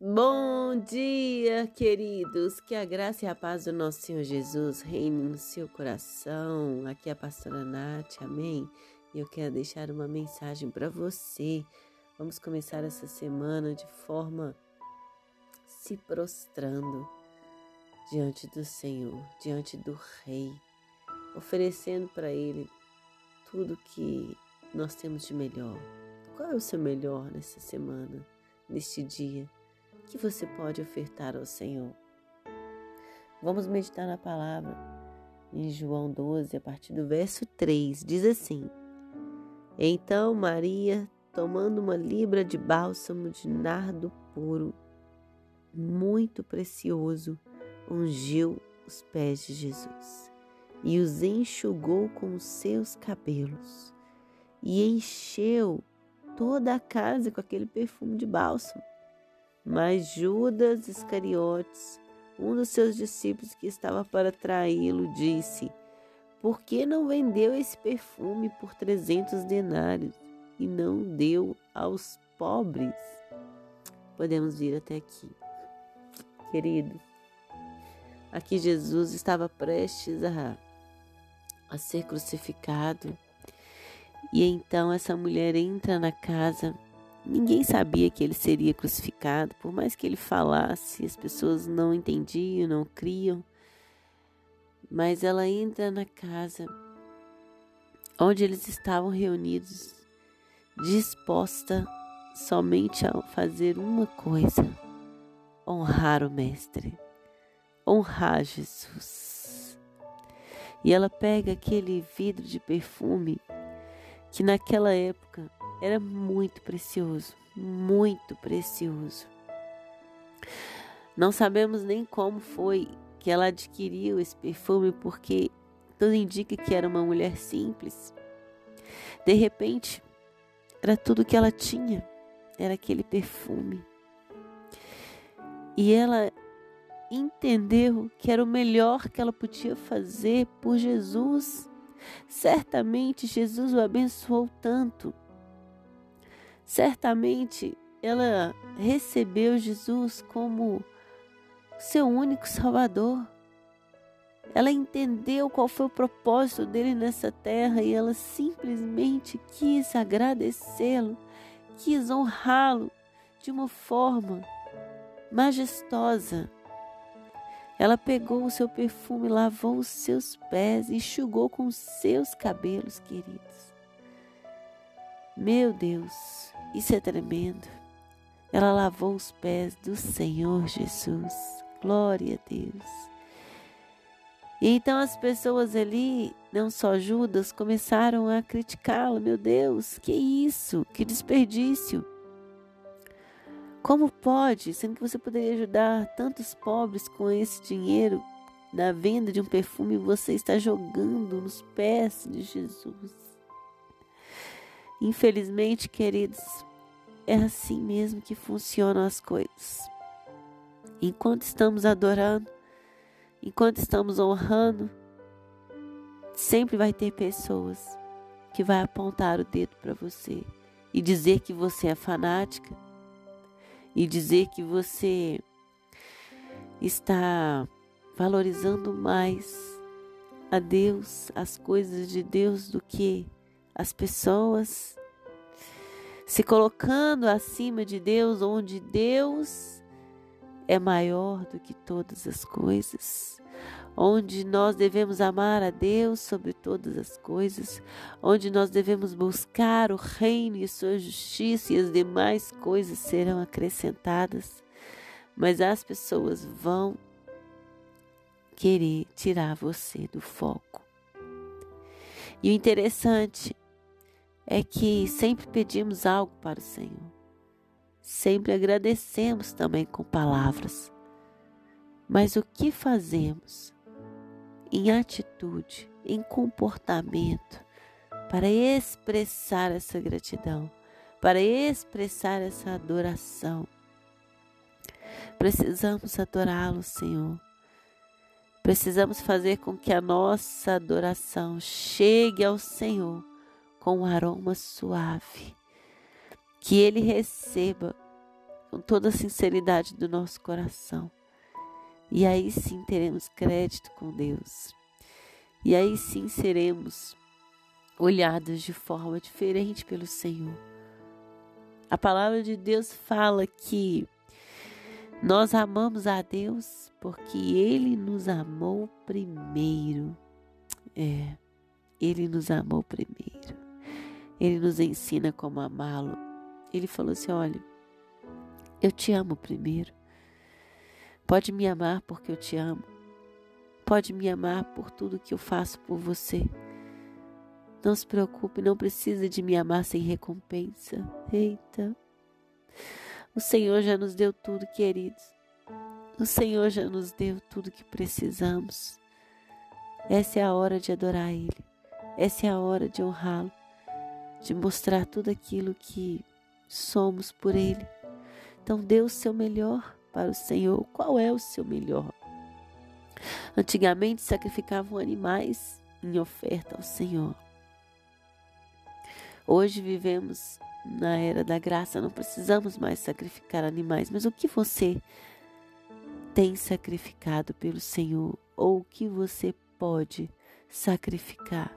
Bom dia, queridos. Que a graça e a paz do nosso Senhor Jesus reine no seu coração. Aqui é a pastora Nath, amém? E eu quero deixar uma mensagem para você. Vamos começar essa semana de forma se prostrando diante do Senhor, diante do Rei, oferecendo para Ele tudo que nós temos de melhor. Qual é o seu melhor nessa semana, neste dia? Que você pode ofertar ao Senhor. Vamos meditar na palavra em João 12, a partir do verso 3, diz assim: Então Maria, tomando uma libra de bálsamo de nardo puro, muito precioso, ungiu os pés de Jesus e os enxugou com os seus cabelos e encheu toda a casa com aquele perfume de bálsamo. Mas Judas Iscariotes, um dos seus discípulos que estava para traí-lo, disse: Por que não vendeu esse perfume por trezentos denários e não deu aos pobres? Podemos vir até aqui. Queridos, aqui Jesus estava prestes a, a ser crucificado. E então essa mulher entra na casa Ninguém sabia que ele seria crucificado, por mais que ele falasse, as pessoas não entendiam, não criam. Mas ela entra na casa onde eles estavam reunidos, disposta somente a fazer uma coisa: honrar o Mestre, honrar Jesus. E ela pega aquele vidro de perfume que naquela época era muito precioso, muito precioso. Não sabemos nem como foi que ela adquiriu esse perfume, porque tudo indica que era uma mulher simples. De repente, era tudo que ela tinha, era aquele perfume. E ela entendeu que era o melhor que ela podia fazer por Jesus. Certamente Jesus o abençoou tanto Certamente ela recebeu Jesus como seu único Salvador. Ela entendeu qual foi o propósito dele nessa terra e ela simplesmente quis agradecê-lo, quis honrá-lo de uma forma majestosa. Ela pegou o seu perfume, lavou os seus pés e enxugou com os seus cabelos, queridos. Meu Deus, isso é tremendo. Ela lavou os pés do Senhor Jesus. Glória a Deus. E então as pessoas ali, não só Judas, começaram a criticá-lo. Meu Deus, que isso? Que desperdício. Como pode, sendo que você poderia ajudar tantos pobres com esse dinheiro na venda de um perfume, você está jogando nos pés de Jesus? Infelizmente, queridos, é assim mesmo que funcionam as coisas. Enquanto estamos adorando, enquanto estamos honrando, sempre vai ter pessoas que vai apontar o dedo para você e dizer que você é fanática e dizer que você está valorizando mais a Deus, as coisas de Deus do que as pessoas, se colocando acima de Deus, onde Deus é maior do que todas as coisas, onde nós devemos amar a Deus sobre todas as coisas, onde nós devemos buscar o reino e sua justiça e as demais coisas serão acrescentadas. Mas as pessoas vão querer tirar você do foco. E o interessante é que sempre pedimos algo para o Senhor. Sempre agradecemos também com palavras. Mas o que fazemos em atitude, em comportamento, para expressar essa gratidão, para expressar essa adoração? Precisamos adorá-lo, Senhor. Precisamos fazer com que a nossa adoração chegue ao Senhor com um aroma suave. Que ele receba com toda a sinceridade do nosso coração. E aí sim teremos crédito com Deus. E aí sim seremos olhados de forma diferente pelo Senhor. A palavra de Deus fala que nós amamos a Deus porque Ele nos amou primeiro. É, Ele nos amou primeiro. Ele nos ensina como amá-lo. Ele falou assim: olha, eu te amo primeiro. Pode me amar porque eu te amo. Pode me amar por tudo que eu faço por você. Não se preocupe, não precisa de me amar sem recompensa. Eita. O Senhor já nos deu tudo, queridos. O Senhor já nos deu tudo que precisamos. Essa é a hora de adorar Ele. Essa é a hora de honrá-lo, de mostrar tudo aquilo que somos por Ele. Então, dê o seu melhor para o Senhor. Qual é o seu melhor? Antigamente sacrificavam animais em oferta ao Senhor. Hoje vivemos na era da graça, não precisamos mais sacrificar animais, mas o que você tem sacrificado pelo Senhor ou o que você pode sacrificar?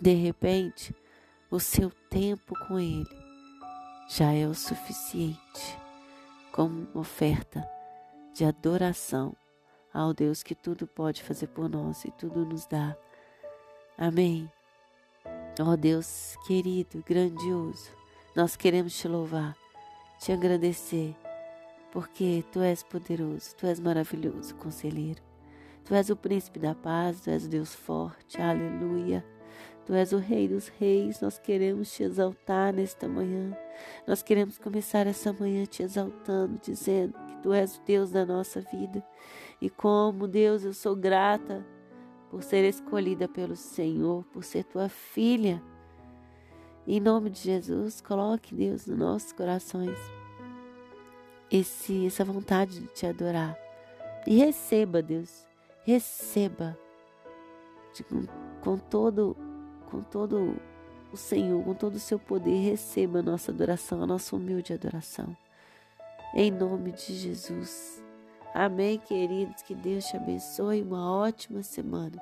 De repente, o seu tempo com Ele já é o suficiente como oferta de adoração ao Deus que tudo pode fazer por nós e tudo nos dá. Amém. Ó oh Deus querido, grandioso, nós queremos te louvar, te agradecer, porque tu és poderoso, tu és maravilhoso, conselheiro. Tu és o príncipe da paz, tu és o Deus forte, aleluia. Tu és o Rei dos Reis, nós queremos te exaltar nesta manhã. Nós queremos começar essa manhã te exaltando, dizendo que Tu és o Deus da nossa vida. E como, Deus, eu sou grata por ser escolhida pelo Senhor, por ser tua filha. Em nome de Jesus, coloque, Deus, nos nossos corações esse, essa vontade de te adorar. E receba, Deus, receba de, com, com, todo, com todo o Senhor, com todo o seu poder, receba a nossa adoração, a nossa humilde adoração. Em nome de Jesus. Amém, queridos. Que Deus te abençoe. Uma ótima semana.